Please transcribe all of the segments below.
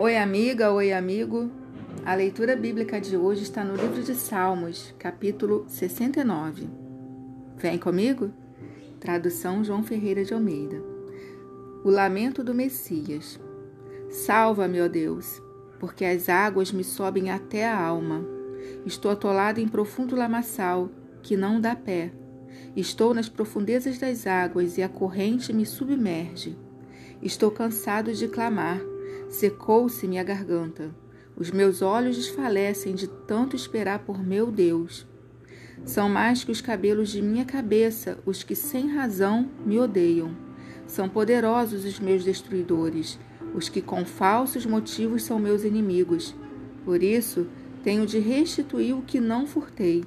Oi, amiga, oi, amigo. A leitura bíblica de hoje está no livro de Salmos, capítulo 69. Vem comigo? Tradução João Ferreira de Almeida. O lamento do Messias. Salva-me, ó Deus, porque as águas me sobem até a alma. Estou atolado em profundo lamaçal que não dá pé. Estou nas profundezas das águas e a corrente me submerge. Estou cansado de clamar Secou-se-me a garganta. Os meus olhos desfalecem de tanto esperar por meu Deus. São mais que os cabelos de minha cabeça os que sem razão me odeiam. São poderosos os meus destruidores, os que com falsos motivos são meus inimigos. Por isso, tenho de restituir o que não furtei.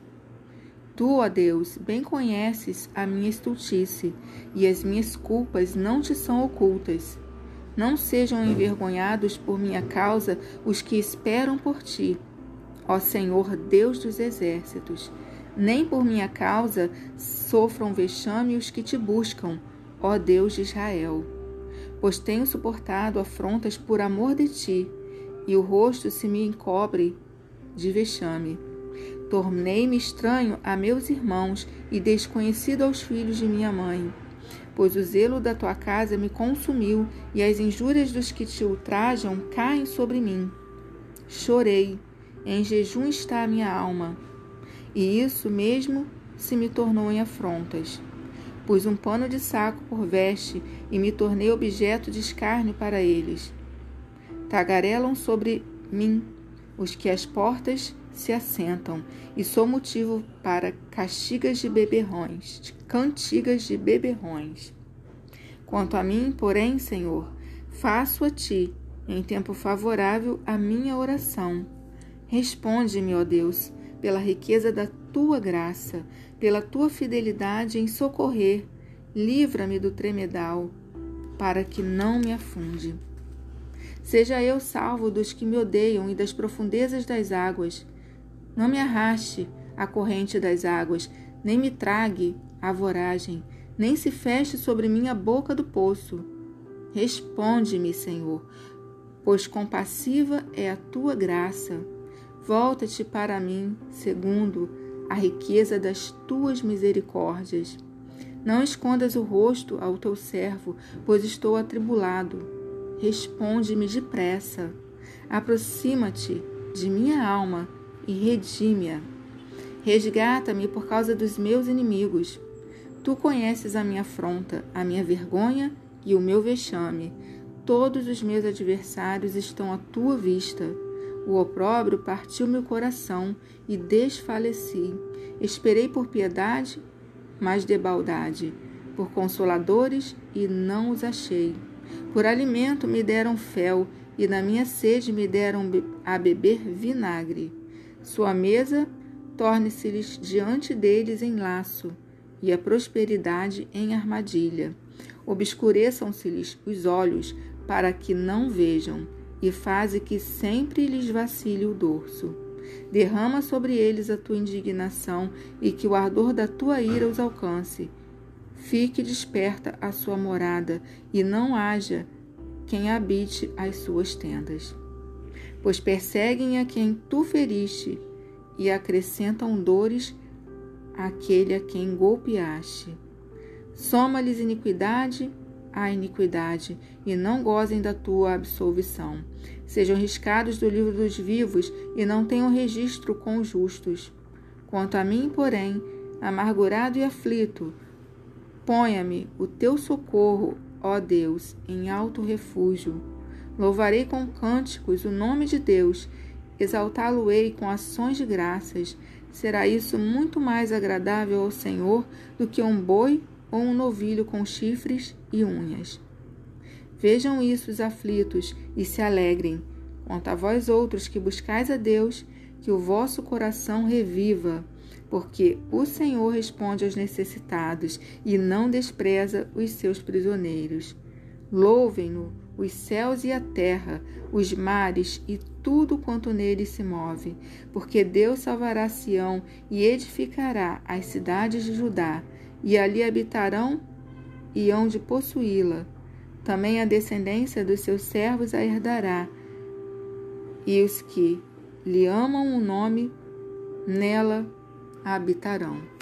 Tu, ó Deus, bem conheces a minha estultice, e as minhas culpas não te são ocultas. Não sejam envergonhados por minha causa os que esperam por ti, ó Senhor Deus dos exércitos. Nem por minha causa sofram vexame os que te buscam, ó Deus de Israel. Pois tenho suportado afrontas por amor de ti, e o rosto se me encobre de vexame. Tornei-me estranho a meus irmãos e desconhecido aos filhos de minha mãe pois o zelo da tua casa me consumiu e as injúrias dos que te ultrajam caem sobre mim. Chorei, em jejum está a minha alma, e isso mesmo se me tornou em afrontas. Pus um pano de saco por veste e me tornei objeto de escárnio para eles. Tagarelam sobre mim os que às portas se assentam, e sou motivo para castigas de beberrões, cantigas de beberrões. Quanto a mim, porém, Senhor, faço a ti, em tempo favorável, a minha oração. Responde-me, ó Deus, pela riqueza da tua graça, pela tua fidelidade em socorrer, livra-me do tremedal, para que não me afunde. Seja eu salvo dos que me odeiam e das profundezas das águas. Não me arraste a corrente das águas, nem me trague a voragem, nem se feche sobre mim a boca do poço. Responde-me, Senhor, pois compassiva é a tua graça. Volta-te para mim, segundo a riqueza das tuas misericórdias. Não escondas o rosto ao teu servo, pois estou atribulado. Responde-me depressa. Aproxima-te de minha alma e redime-a. Resgata-me por causa dos meus inimigos. Tu conheces a minha afronta, a minha vergonha e o meu vexame. Todos os meus adversários estão à tua vista. O opróbrio partiu meu coração e desfaleci. Esperei por piedade, mas debaldade, por consoladores e não os achei. Por alimento me deram fel e na minha sede me deram a beber vinagre. Sua mesa torne-se-lhes diante deles em laço, e a prosperidade em armadilha. Obscureçam-se-lhes os olhos, para que não vejam, e faze que sempre lhes vacile o dorso. Derrama sobre eles a tua indignação, e que o ardor da tua ira os alcance. Fique desperta a sua morada, e não haja quem habite as suas tendas pois perseguem a quem tu feriste e acrescentam dores àquele a quem golpeaste. Soma-lhes iniquidade à iniquidade, e não gozem da tua absolvição. Sejam riscados do livro dos vivos e não tenham registro com os justos. Quanto a mim, porém, amargurado e aflito, ponha-me o teu socorro, ó Deus, em alto refúgio. Louvarei com cânticos o nome de Deus, exaltá-lo-ei com ações de graças. Será isso muito mais agradável ao Senhor do que um boi ou um novilho com chifres e unhas. Vejam isso os aflitos e se alegrem. Quanto a vós outros que buscais a Deus, que o vosso coração reviva, porque o Senhor responde aos necessitados e não despreza os seus prisioneiros. Louvem-no os céus e a terra, os mares e tudo quanto nele se move, porque Deus salvará Sião e edificará as cidades de Judá, e ali habitarão e hão de possuí-la. Também a descendência dos seus servos a herdará, e os que lhe amam o nome nela habitarão.